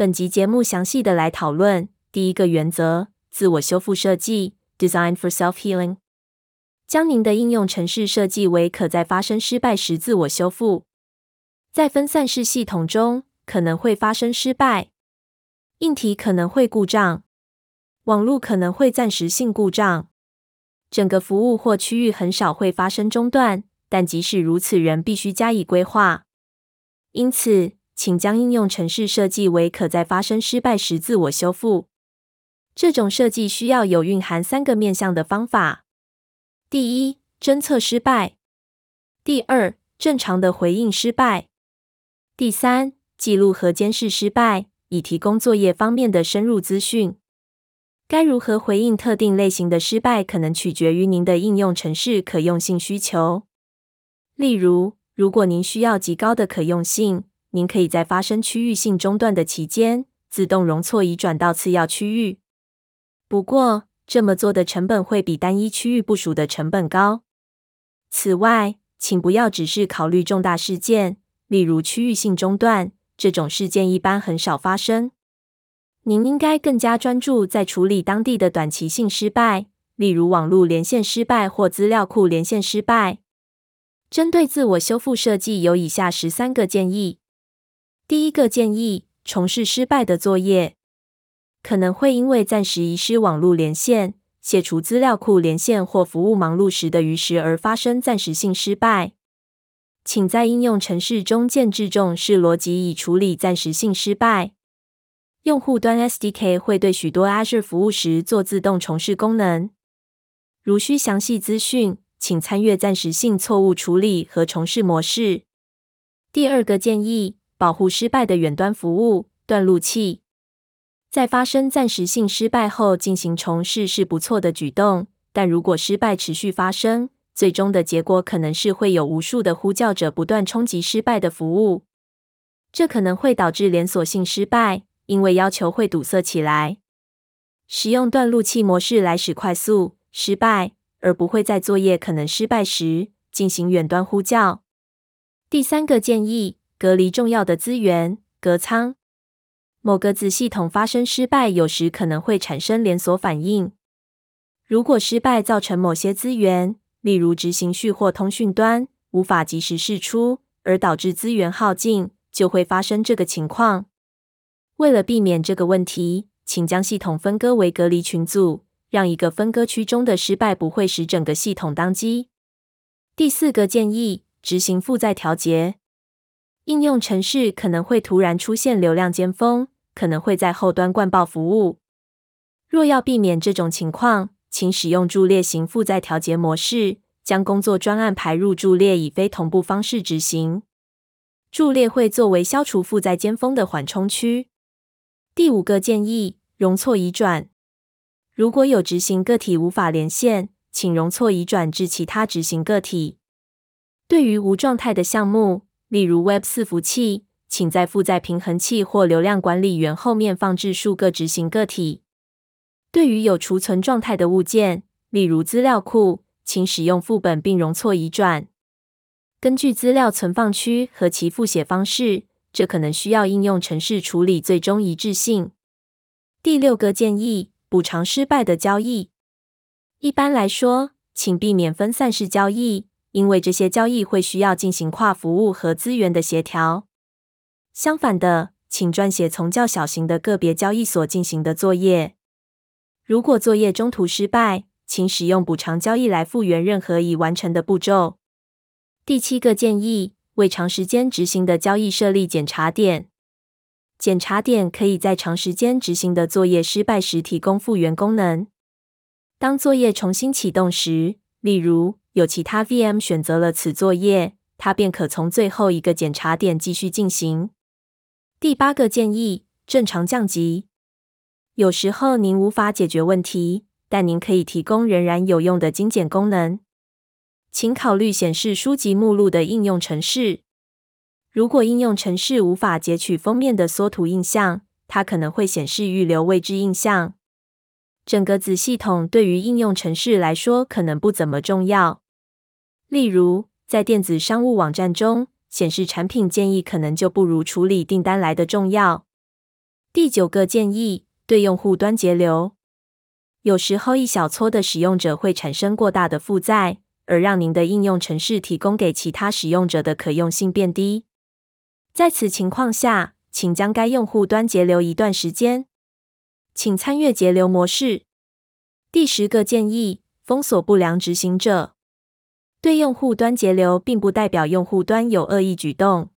本集节目详细的来讨论第一个原则：自我修复设计 （Design for Self-Healing）。将您的应用程式设计为可在发生失败时自我修复。在分散式系统中，可能会发生失败，硬体可能会故障，网络可能会暂时性故障，整个服务或区域很少会发生中断，但即使如此，仍必须加以规划。因此，请将应用程式设计为可在发生失败时自我修复。这种设计需要有蕴含三个面向的方法：第一，侦测失败；第二，正常的回应失败；第三，记录和监视失败，以提供作业方面的深入资讯。该如何回应特定类型的失败，可能取决于您的应用程式可用性需求。例如，如果您需要极高的可用性，您可以在发生区域性中断的期间，自动容错移转到次要区域。不过，这么做的成本会比单一区域部署的成本高。此外，请不要只是考虑重大事件，例如区域性中断，这种事件一般很少发生。您应该更加专注在处理当地的短期性失败，例如网络连线失败或资料库连线失败。针对自我修复设计，有以下十三个建议。第一个建议：重试失败的作业，可能会因为暂时遗失网络连线、卸除资料库连线或服务忙碌时的逾时而发生暂时性失败。请在应用程式中建置重视逻辑以处理暂时性失败。用户端 SDK 会对许多 Azure 服务时做自动重试功能。如需详细资讯，请参阅暂时性错误处理和重试模式。第二个建议。保护失败的远端服务断路器，在发生暂时性失败后进行重试是不错的举动，但如果失败持续发生，最终的结果可能是会有无数的呼叫者不断冲击失败的服务，这可能会导致连锁性失败，因为要求会堵塞起来。使用断路器模式来使快速失败，而不会在作业可能失败时进行远端呼叫。第三个建议。隔离重要的资源，隔舱。某个子系统发生失败，有时可能会产生连锁反应。如果失败造成某些资源，例如执行序或通讯端无法及时释出，而导致资源耗尽，就会发生这个情况。为了避免这个问题，请将系统分割为隔离群组，让一个分割区中的失败不会使整个系统当机。第四个建议：执行负载调节。应用程式可能会突然出现流量尖峰，可能会在后端灌爆服务。若要避免这种情况，请使用伫列型负载调节模式，将工作专案排入伫列，以非同步方式执行。伫列会作为消除负载尖峰的缓冲区。第五个建议：容错移转。如果有执行个体无法连线，请容错移转至其他执行个体。对于无状态的项目，例如 Web 四服务器，请在负载平衡器或流量管理员后面放置数个执行个体。对于有储存状态的物件，例如资料库，请使用副本并容错移转。根据资料存放区和其复写方式，这可能需要应用程式处理最终一致性。第六个建议：补偿失败的交易。一般来说，请避免分散式交易。因为这些交易会需要进行跨服务和资源的协调。相反的，请撰写从较小型的个别交易所进行的作业。如果作业中途失败，请使用补偿交易来复原任何已完成的步骤。第七个建议：为长时间执行的交易设立检查点。检查点可以在长时间执行的作业失败时提供复原功能。当作业重新启动时，例如，有其他 VM 选择了此作业，它便可从最后一个检查点继续进行。第八个建议：正常降级。有时候您无法解决问题，但您可以提供仍然有用的精简功能。请考虑显示书籍目录的应用程式。如果应用程式无法截取封面的缩图印象，它可能会显示预留位置印象。整个子系统对于应用程式来说可能不怎么重要。例如，在电子商务网站中显示产品建议，可能就不如处理订单来的重要。第九个建议：对用户端节流。有时候，一小撮的使用者会产生过大的负载，而让您的应用程式提供给其他使用者的可用性变低。在此情况下，请将该用户端节流一段时间。请参阅节流模式。第十个建议：封锁不良执行者。对用户端节流，并不代表用户端有恶意举动。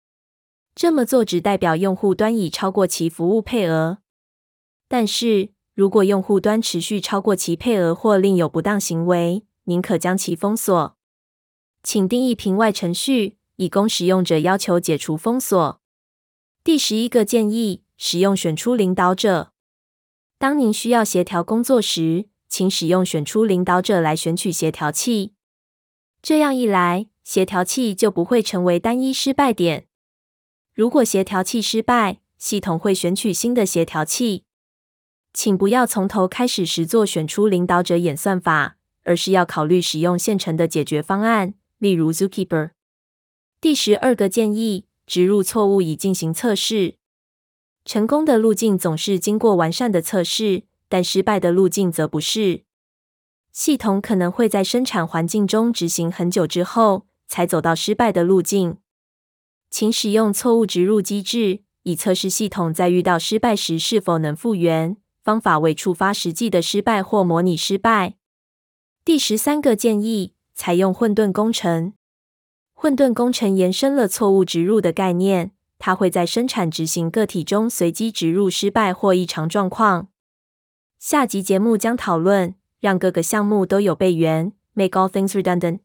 这么做只代表用户端已超过其服务配额。但是，如果用户端持续超过其配额或另有不当行为，您可将其封锁。请定义屏外程序，以供使用者要求解除封锁。第十一个建议：使用选出领导者。当您需要协调工作时，请使用选出领导者来选取协调器。这样一来，协调器就不会成为单一失败点。如果协调器失败，系统会选取新的协调器。请不要从头开始实作选出领导者演算法，而是要考虑使用现成的解决方案，例如 Zookeeper。第十二个建议：植入错误以进行测试。成功的路径总是经过完善的测试，但失败的路径则不是。系统可能会在生产环境中执行很久之后，才走到失败的路径。请使用错误植入机制，以测试系统在遇到失败时是否能复原。方法为触发实际的失败或模拟失败。第十三个建议：采用混沌工程。混沌工程延伸了错误植入的概念，它会在生产执行个体中随机植入失败或异常状况。下集节目将讨论。让各个项目都有备援，Make all things redundant。